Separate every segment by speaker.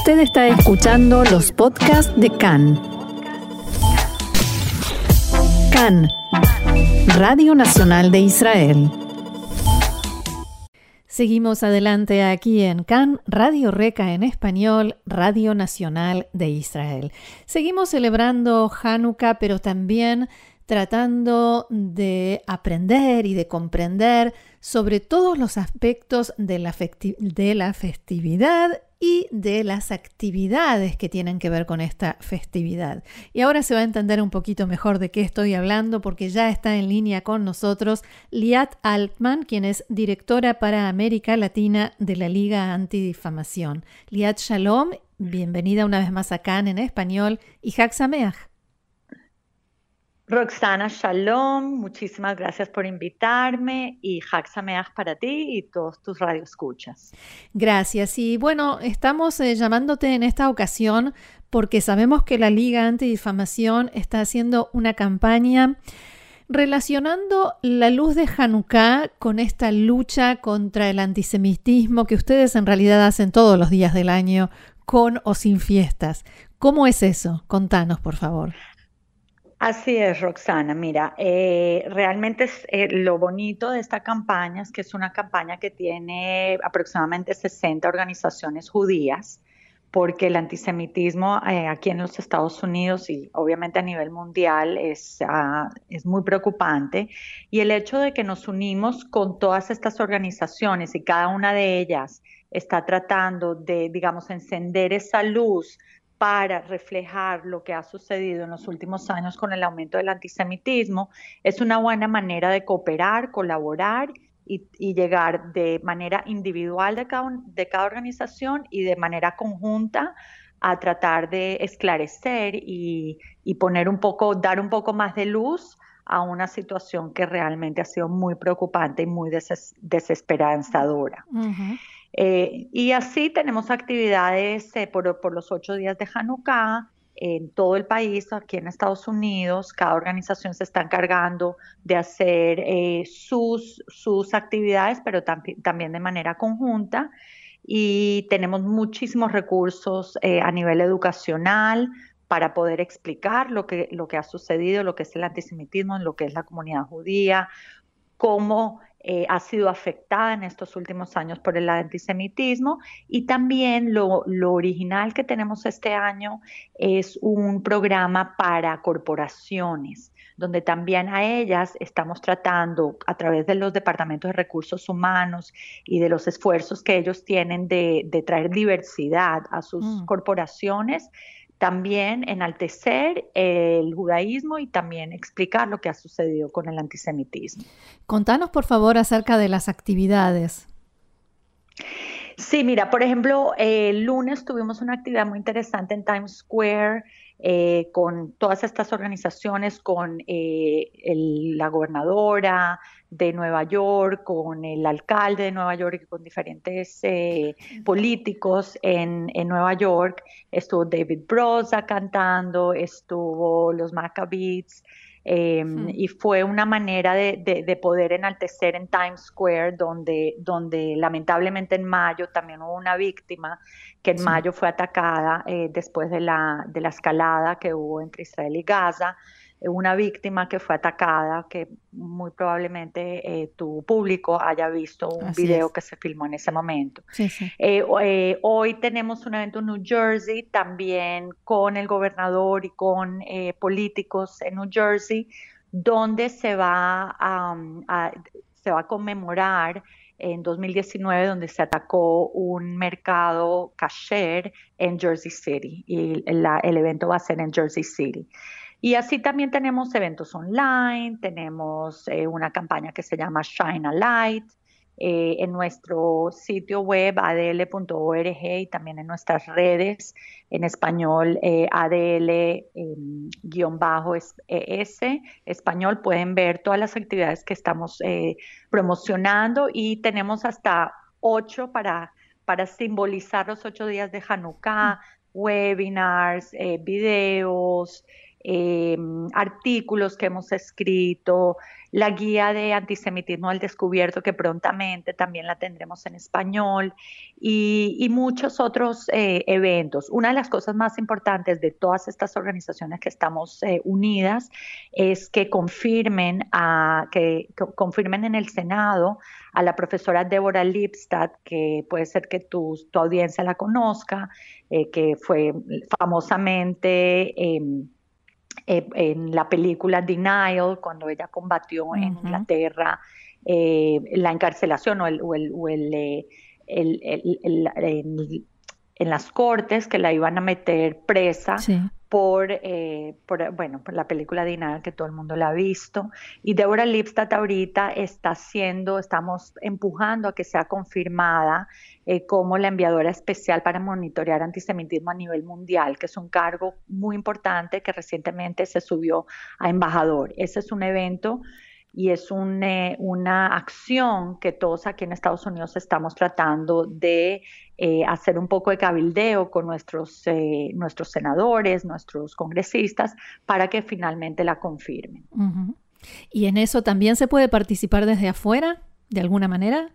Speaker 1: Usted está escuchando los podcasts de CAN. CAN, Radio Nacional de Israel. Seguimos adelante aquí en CAN, Radio Reca en español, Radio Nacional de Israel. Seguimos celebrando Hanukkah, pero también tratando de aprender y de comprender sobre todos los aspectos de la, de la festividad y de las actividades que tienen que ver con esta festividad. Y ahora se va a entender un poquito mejor de qué estoy hablando porque ya está en línea con nosotros Liat Altman, quien es directora para América Latina de la Liga Antidifamación. Liat Shalom, bienvenida una vez más acá en español y Sameach.
Speaker 2: Roxana Shalom, muchísimas gracias por invitarme y Sameach para ti y todos tus radioescuchas.
Speaker 1: Gracias. Y bueno, estamos eh, llamándote en esta ocasión porque sabemos que la Liga Antidifamación está haciendo una campaña relacionando la luz de Hanukkah con esta lucha contra el antisemitismo que ustedes en realidad hacen todos los días del año, con o sin fiestas. ¿Cómo es eso? Contanos, por favor.
Speaker 2: Así es, Roxana. Mira, eh, realmente es, eh, lo bonito de esta campaña es que es una campaña que tiene aproximadamente 60 organizaciones judías, porque el antisemitismo eh, aquí en los Estados Unidos y obviamente a nivel mundial ah, es muy preocupante. Y el hecho de que nos unimos con todas estas organizaciones y cada una de ellas está tratando de, digamos, encender esa luz para reflejar lo que ha sucedido en los últimos años con el aumento del antisemitismo, es una buena manera de cooperar, colaborar y, llegar de manera individual de cada, de cada organización y de manera conjunta a tratar de esclarecer y, poner un poco, dar un poco más de luz a una situación que realmente ha sido muy preocupante y muy desesperanzadora. Eh, y así tenemos actividades eh, por, los ocho días de Hanukkah en todo el país, aquí en Estados Unidos. Cada organización se está encargando de hacer eh, sus, sus actividades, pero también de manera conjunta. Y tenemos muchísimos recursos a nivel educacional para poder explicar lo que, lo que ha sucedido, lo que es el antisemitismo, lo que es la comunidad judía, cómo eh, ha sido afectada en estos últimos años por el antisemitismo y también lo, original que tenemos este año es un programa para corporaciones donde también a ellas estamos tratando a través de los departamentos de recursos humanos y de los esfuerzos que ellos tienen de, traer diversidad a sus mm. corporaciones, también enaltecer el judaísmo y también explicar lo que ha sucedido con el antisemitismo.
Speaker 1: Contanos, por favor, acerca de las actividades.
Speaker 2: Sí, mira, por ejemplo, el lunes tuvimos una actividad muy interesante en Times Square eh, con todas estas organizaciones, con eh, la gobernadora de Nueva York, con el alcalde de Nueva York y con diferentes eh, políticos en, Nueva York. Estuvo David Broza cantando, estuvo los Maccabees. Em, y fue una manera de, poder enaltecer en Times Square, donde, donde lamentablemente en mayo también hubo una víctima que en mayo fue atacada eh, después de la, de la escalada que hubo entre Israel y Gaza una víctima que fue atacada, que muy probablemente eh, tu público haya visto un video que se filmó en ese momento. hoy tenemos un evento en New Jersey, también con el gobernador y con políticos en New Jersey, donde se va a, se va a conmemorar en 2019 donde se atacó un mercado kasher en Jersey City y el evento va a ser en Jersey City. Y así también tenemos eventos online, tenemos eh, una campaña que se llama Shine a Light, eh, en nuestro sitio web adl.org y también en nuestras redes en español eh, adl-es em, español. Pueden ver todas las actividades que estamos promocionando y tenemos hasta ocho para, para simbolizar los ocho días de Hanukkah, webinars, videos, Em, artículos que hemos escrito, la guía de antisemitismo al descubierto que prontamente también la tendremos en español y, muchos otros eh, eventos. Una de las cosas más importantes de todas estas organizaciones que estamos eh, unidas es que confirmen, a, que, confirmen en el Senado a la profesora Débora Lipstadt, que puede ser que tu, tu audiencia la conozca, eh, que fue famosamente em, eh, en la película Denial, cuando ella combatió en Inglaterra eh, la encarcelación o el, en las cortes que la iban a meter presa por, eh, por, bueno, por la película Denial que todo el mundo la ha visto. Y Deborah Lipstadt ahorita está haciendo, estamos empujando a que sea confirmada eh, como la enviadora especial para monitorear antisemitismo a nivel mundial, que es un cargo muy importante que recientemente se subió a embajador. Ese es un evento y es eh, una acción que todos aquí en Estados Unidos estamos tratando de eh, hacer un poco de cabildeo con nuestros, nuestros senadores, nuestros congresistas, para que finalmente la confirmen.
Speaker 1: ¿Y en eso también se puede participar desde afuera, de alguna manera?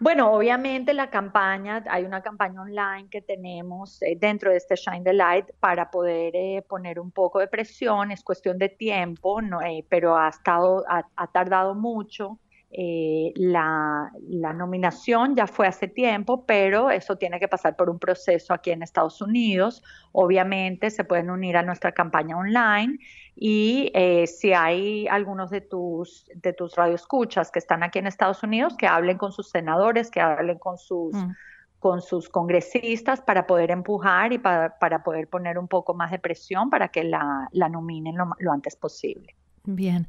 Speaker 2: Bueno, obviamente la campaña, hay una campaña online que tenemos eh, dentro de este Shine the Light para poder eh, poner un poco de presión, es cuestión de tiempo, no, eh, pero ha, estado, ha tardado mucho. Eh, la, nominación ya fue hace tiempo, pero eso tiene que pasar por un proceso aquí en Estados Unidos. Obviamente se pueden unir a nuestra campaña online y eh, si hay algunos de tus, de tus radioescuchas que están aquí en Estados Unidos, que hablen con sus senadores, que hablen con sus... Mm. con sus congresistas para poder empujar y para, poder poner un poco más de presión para que la, nominen lo antes posible.
Speaker 1: Bien,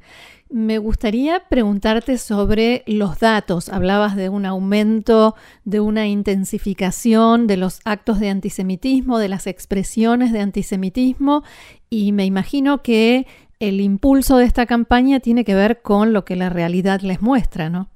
Speaker 1: me gustaría preguntarte sobre los datos. Hablabas de un aumento, de una intensificación de los actos de antisemitismo, de las expresiones de antisemitismo, y me imagino que el impulso de esta campaña tiene que ver con lo que la realidad les muestra, ¿no?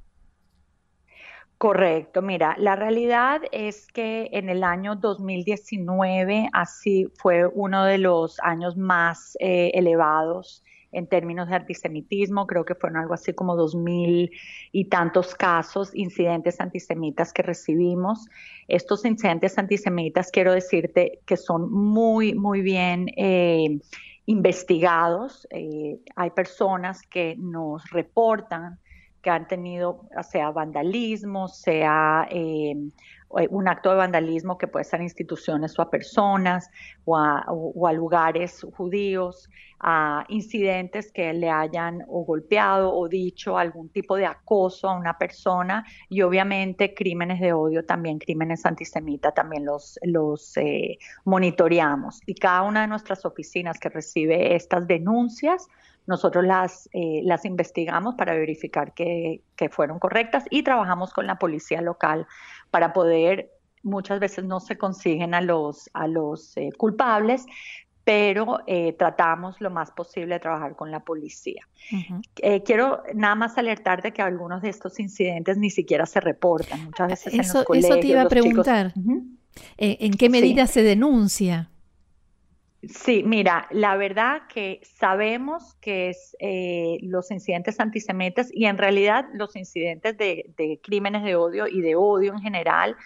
Speaker 2: Correcto, mira, la realidad es que en el año 2019 así fue uno de los años más eh, elevados en términos de antisemitismo. Creo que fueron algo así como dos mil y tantos casos, incidentes antisemitas que recibimos. Estos incidentes antisemitas, quiero decirte que son muy, muy bien eh, investigados. Eh, hay personas que nos reportan que han tenido, sea vandalismo, sea eh, un acto de vandalismo que puede ser a instituciones o a personas o a, lugares judíos, a incidentes que le hayan o golpeado o dicho algún tipo de acoso a una persona y obviamente crímenes de odio, también crímenes antisemitas, también los, los eh, monitoreamos. Y cada una de nuestras oficinas que recibe estas denuncias, nosotros las, eh, las investigamos para verificar que, que fueron correctas y trabajamos con la policía local para poder, muchas veces no se consiguen a los, a los eh, culpables, pero eh, tratamos lo más posible de trabajar con la policía. Eh, quiero nada más alertar de que algunos de estos incidentes ni siquiera se reportan. Muchas veces eso, en los colegios,
Speaker 1: eso te iba a preguntar. ¿En qué medida se denuncia?
Speaker 2: Sí, mira, la verdad que sabemos que es los incidentes antisemitas y en realidad los incidentes de, de, crímenes de odio y de odio en general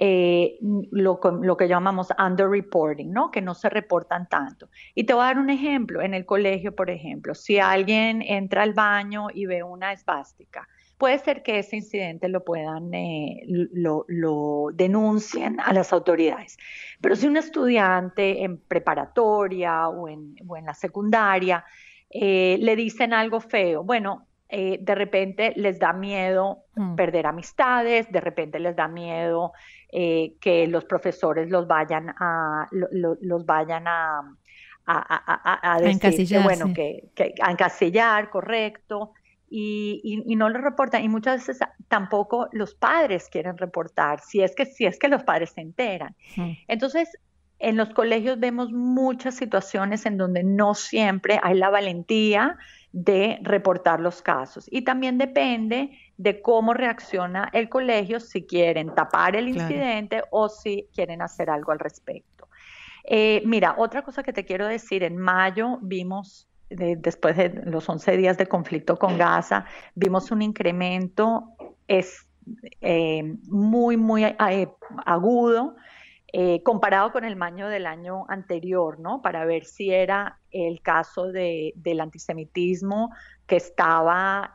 Speaker 2: eh, lo, lo, que llamamos underreporting, ¿no? Que no se reportan tanto. Y te voy a dar un ejemplo. En el colegio, por ejemplo, si alguien entra al baño y ve una esvástica, puede ser que ese incidente lo puedan, eh, lo, lo, denuncien a las autoridades. Pero si un estudiante en preparatoria o en, o en la secundaria eh, le dicen algo feo, bueno, eh, de repente les da miedo mm. perder amistades, de repente les da miedo eh, que los profesores los vayan a, los vayan a, a, decir que, bueno, que, a encasillar, correcto, y, y, no lo reportan. Y muchas veces tampoco los padres quieren reportar, si es que, si es que los padres se enteran. Entonces, en los colegios vemos muchas situaciones en donde no siempre hay la valentía de reportar los casos. Y también depende de cómo reacciona el colegio, si quieren tapar el incidente o si quieren hacer algo al respecto. Eh, mira, otra cosa que te quiero decir, en mayo vimos, después de los 11 días de conflicto con Gaza, vimos un incremento es, eh, muy, muy eh, agudo eh, comparado con el mayo del año anterior, ¿no? Para ver si era el caso de, del antisemitismo que estaba,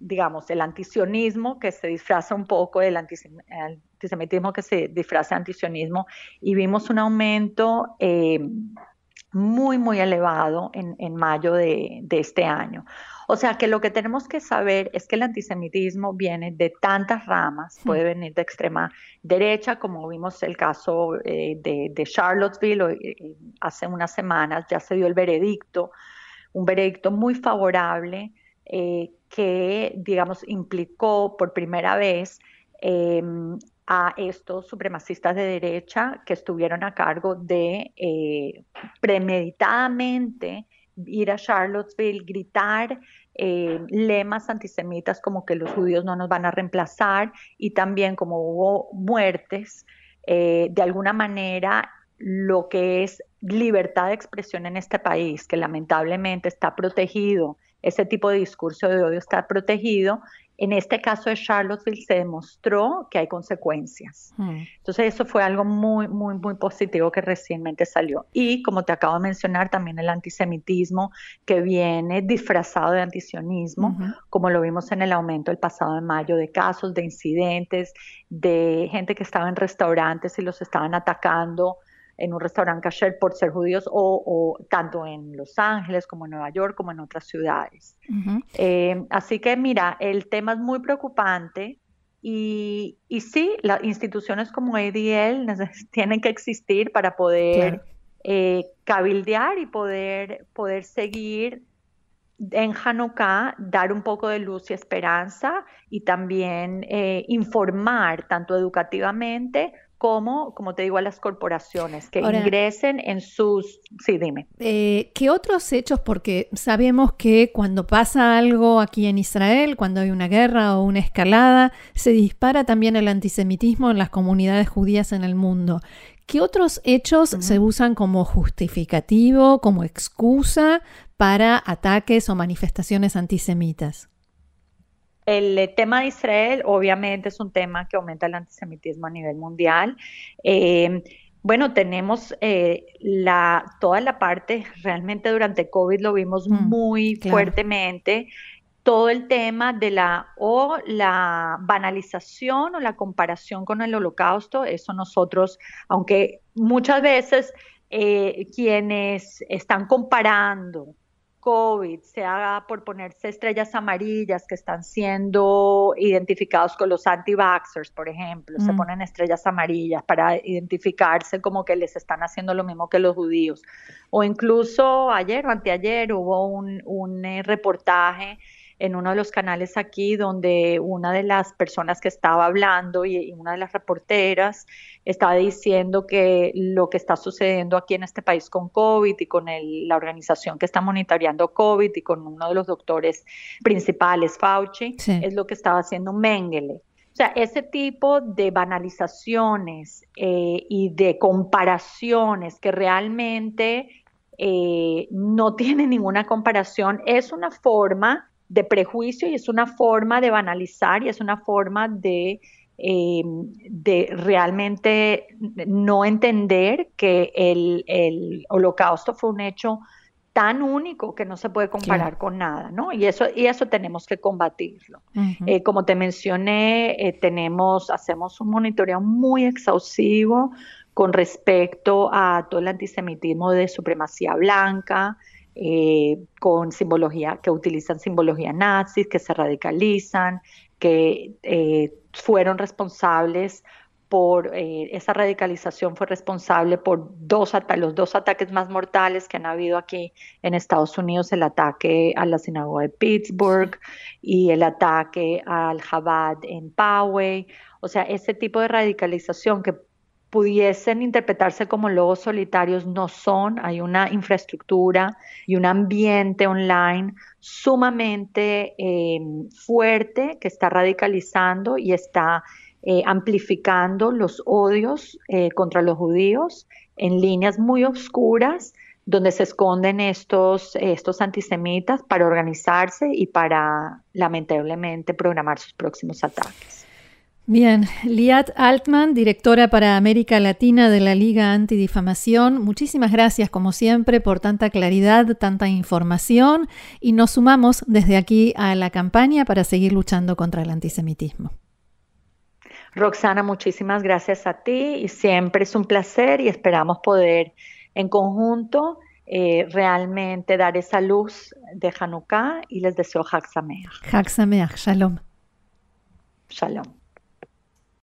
Speaker 2: digamos, el antisionismo que se disfraza un poco del antisemitismo que se disfraza de antisionismo y vimos un aumento muy, muy elevado en, en mayo de, de este año. O sea que lo que tenemos que saber es que el antisemitismo viene de tantas ramas, hmm. puede venir de extrema derecha, como vimos el caso eh, de, Charlottesville eh, hace unas semanas, ya se dio el veredicto, un veredicto muy favorable eh, que, digamos, implicó por primera vez em, a estos supremacistas de derecha que estuvieron a cargo de premeditadamente ir a Charlottesville, gritar eh, lemas antisemitas como que los judíos no nos van a reemplazar y también como hubo muertes, eh, de alguna manera lo que es libertad de expresión en este país, que lamentablemente está protegido, ese tipo de discurso de odio está protegido, en este caso de Charlottesville se demostró que hay consecuencias. Hmm. Entonces eso fue algo muy, muy, muy positivo que recientemente salió. Y como te acabo de mencionar, también el antisemitismo que viene disfrazado de antisionismo, como lo vimos en el aumento el pasado de mayo de casos, de incidentes, de gente que estaba en restaurantes y los estaban atacando en un restaurante kasher por ser judíos o, tanto en Los Ángeles como en Nueva York como en otras ciudades. Eh, así que mira, el tema es muy preocupante y, y sí, las instituciones como ADL tienen que existir para poder eh, cabildear y poder, poder seguir en Hanukkah dar un poco de luz y esperanza y también eh, informar tanto educativamente como, como te digo, a las corporaciones que ingresen en sus... Sí, dime.
Speaker 1: Eh, ¿Qué otros hechos? Porque sabemos que cuando pasa algo aquí en Israel, cuando hay una guerra o una escalada, se dispara también el antisemitismo en las comunidades judías en el mundo. ¿Qué otros hechos se usan como justificativo, como excusa para ataques o manifestaciones antisemitas?
Speaker 2: El eh, tema de Israel obviamente es un tema que aumenta el antisemitismo a nivel mundial. Eh, bueno, tenemos eh, la, toda la parte, realmente durante COVID lo vimos mm, muy fuertemente, todo el tema de la o la banalización o la comparación con el holocausto, eso nosotros, aunque muchas veces quienes están comparando COVID, sea por ponerse estrellas amarillas que están siendo identificados con los anti-vaxxers, por ejemplo, se mm. ponen estrellas amarillas para identificarse como que les están haciendo lo mismo que los judíos. O incluso ayer o anteayer hubo un, un eh, reportaje en uno de los canales aquí donde una de las personas que estaba hablando y, una de las reporteras estaba diciendo que lo que está sucediendo aquí en este país con COVID y con la organización que está monitoreando COVID y con uno de los doctores principales, Fauci, es lo que estaba haciendo Mengele. O sea, ese tipo de banalizaciones eh, y de comparaciones que realmente eh, no tienen ninguna comparación es una forma de prejuicio y es una forma de banalizar y es una forma de, em, de realmente no entender que el, holocausto fue un hecho tan único que no se puede comparar con nada, ¿no? Y eso, y eso tenemos que combatirlo. Eh, como te mencioné, eh, tenemos, hacemos un monitoreo muy exhaustivo con respecto a todo el antisemitismo de supremacía blanca, eh, con simbología, que utilizan simbología nazis, que se radicalizan, que eh, fueron responsables por eh, esa radicalización fue responsable por dos los dos ataques más mortales que han habido aquí en Estados Unidos, el ataque a la sinagoga de Pittsburgh y el ataque al Chabad en Poway. O sea, ese tipo de radicalización que pudiesen interpretarse como lobos solitarios, no son. Hay una infraestructura y un ambiente online sumamente eh, fuerte que está radicalizando y está eh, amplificando los odios eh, contra los judíos en líneas muy oscuras donde se esconden estos, estos antisemitas para organizarse y para lamentablemente programar sus próximos ataques.
Speaker 1: Bien, Liat Altman, directora para América Latina de la Liga Antidifamación, muchísimas gracias como siempre por tanta claridad, tanta información y nos sumamos desde aquí a la campaña para seguir luchando contra el antisemitismo.
Speaker 2: Roxana, muchísimas gracias a ti y siempre es un placer y esperamos poder en conjunto eh, realmente dar esa luz de Hanukkah y les deseo Sameach.
Speaker 1: Hag Sameach, Shalom.
Speaker 2: Shalom.